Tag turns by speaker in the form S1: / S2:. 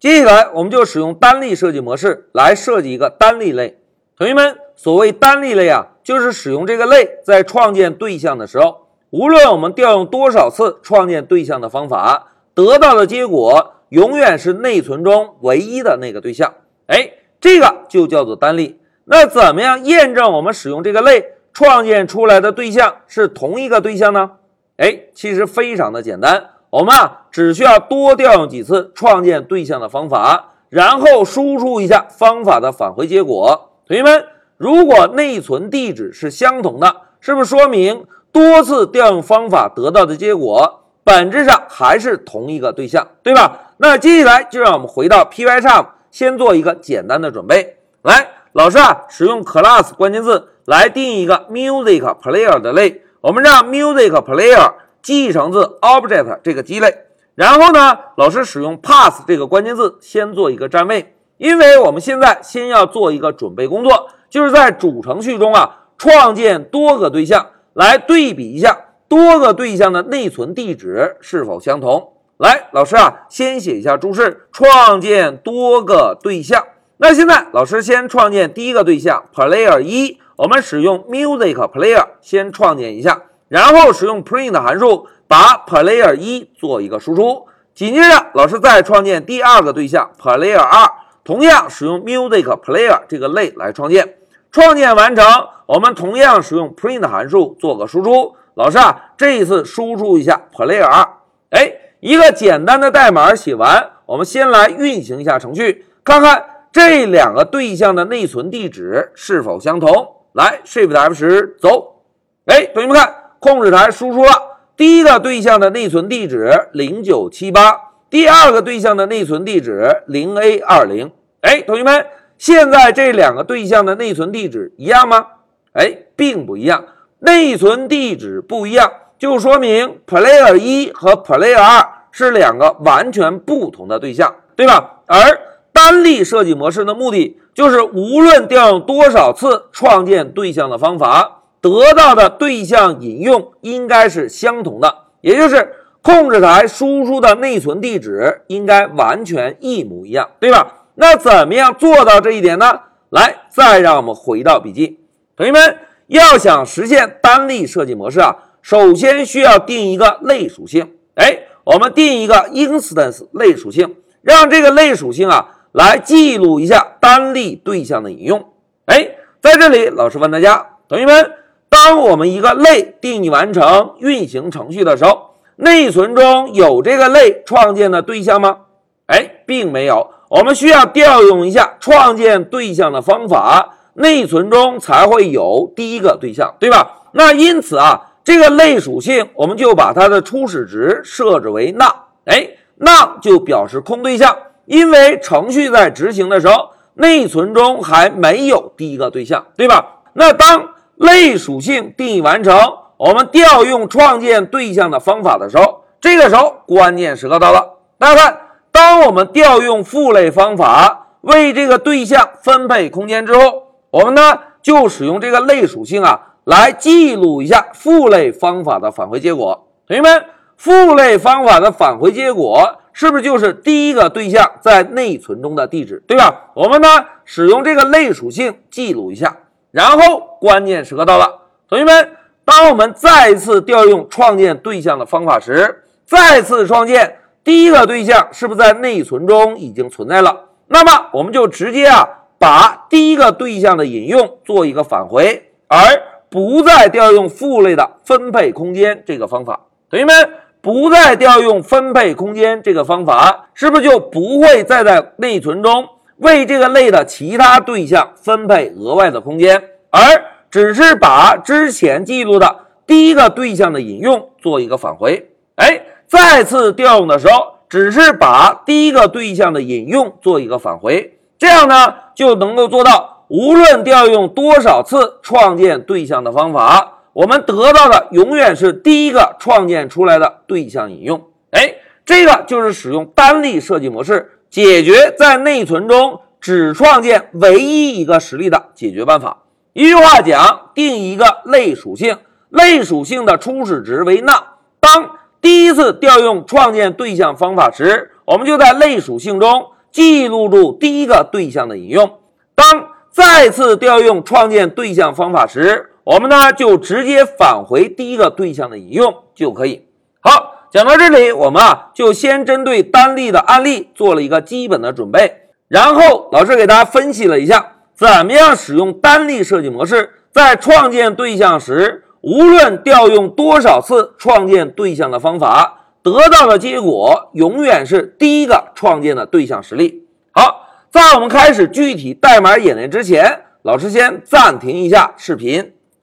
S1: 接下来，我们就使用单例设计模式来设计一个单例类。同学们，所谓单例类啊，就是使用这个类在创建对象的时候，无论我们调用多少次创建对象的方法，得到的结果永远是内存中唯一的那个对象。哎，这个就叫做单例。那怎么样验证我们使用这个类创建出来的对象是同一个对象呢？哎，其实非常的简单，我们啊只需要多调用几次创建对象的方法，然后输出一下方法的返回结果。同学们，如果内存地址是相同的，是不是说明多次调用方法得到的结果本质上还是同一个对象，对吧？那接下来就让我们回到 Pycharm，先做一个简单的准备。来，老师啊，使用 class 关键字来定义一个 music player 的类，我们让 music player 继承自 object 这个基类。然后呢，老师使用 pass 这个关键字先做一个占位，因为我们现在先要做一个准备工作，就是在主程序中啊创建多个对象，来对比一下多个对象的内存地址是否相同。来，老师啊，先写一下注释：创建多个对象。那现在老师先创建第一个对象 player 一，我们使用 music player 先创建一下，然后使用 print 函数把 player 一做一个输出。紧接着老师再创建第二个对象 player 二，同样使用 music player 这个类来创建。创建完成，我们同样使用 print 函数做个输出。老师啊，这一次输出一下 player 二，哎，一个简单的代码写完，我们先来运行一下程序，看看。这两个对象的内存地址是否相同？来，Shift F 十走。哎，同学们看，控制台输出了第一个对象的内存地址零九七八，第二个对象的内存地址零 A 二零。哎，同学们，现在这两个对象的内存地址一样吗？哎，并不一样。内存地址不一样，就说明 Player 一和 Player 二是两个完全不同的对象，对吧？而单例设计模式的目的就是，无论调用多少次创建对象的方法，得到的对象引用应该是相同的，也就是控制台输出的内存地址应该完全一模一样，对吧？那怎么样做到这一点呢？来，再让我们回到笔记，同学们要想实现单例设计模式啊，首先需要定一个类属性。哎，我们定一个 instance 类属性，让这个类属性啊。来记录一下单例对象的引用。哎，在这里，老师问大家，同学们，当我们一个类定义完成、运行程序的时候，内存中有这个类创建的对象吗？哎，并没有。我们需要调用一下创建对象的方法，内存中才会有第一个对象，对吧？那因此啊，这个类属性我们就把它的初始值设置为 none。哎那就表示空对象。因为程序在执行的时候，内存中还没有第一个对象，对吧？那当类属性定义完成，我们调用创建对象的方法的时候，这个时候关键时刻到了。大家看，当我们调用父类方法为这个对象分配空间之后，我们呢就使用这个类属性啊来记录一下父类方法的返回结果。同学们，父类方法的返回结果。是不是就是第一个对象在内存中的地址，对吧？我们呢使用这个类属性记录一下，然后关键时刻到了，同学们，当我们再次调用创建对象的方法时，再次创建第一个对象是不是在内存中已经存在了？那么我们就直接啊把第一个对象的引用做一个返回，而不再调用父类的分配空间这个方法，同学们。不再调用分配空间这个方法，是不是就不会再在内存中为这个类的其他对象分配额外的空间，而只是把之前记录的第一个对象的引用做一个返回？哎，再次调用的时候，只是把第一个对象的引用做一个返回，这样呢就能够做到无论调用多少次创建对象的方法。我们得到的永远是第一个创建出来的对象引用，哎，这个就是使用单例设计模式解决在内存中只创建唯一一个实例的解决办法。一句话讲，定一个类属性，类属性的初始值为 n。当第一次调用创建对象方法时，我们就在类属性中记录住第一个对象的引用。当再次调用创建对象方法时，我们呢就直接返回第一个对象的引用就可以。讲到这里，我们啊就先针对单例的案例做了一个基本的准备，然后老师给大家分析了一下怎么样使用单例设计模式，在创建对象时，无论调用多少次创建对象的方法，得到的结果永远是第一个创建的对象实例。好，在我们开始具体代码演练之前，老师先暂停一下视频。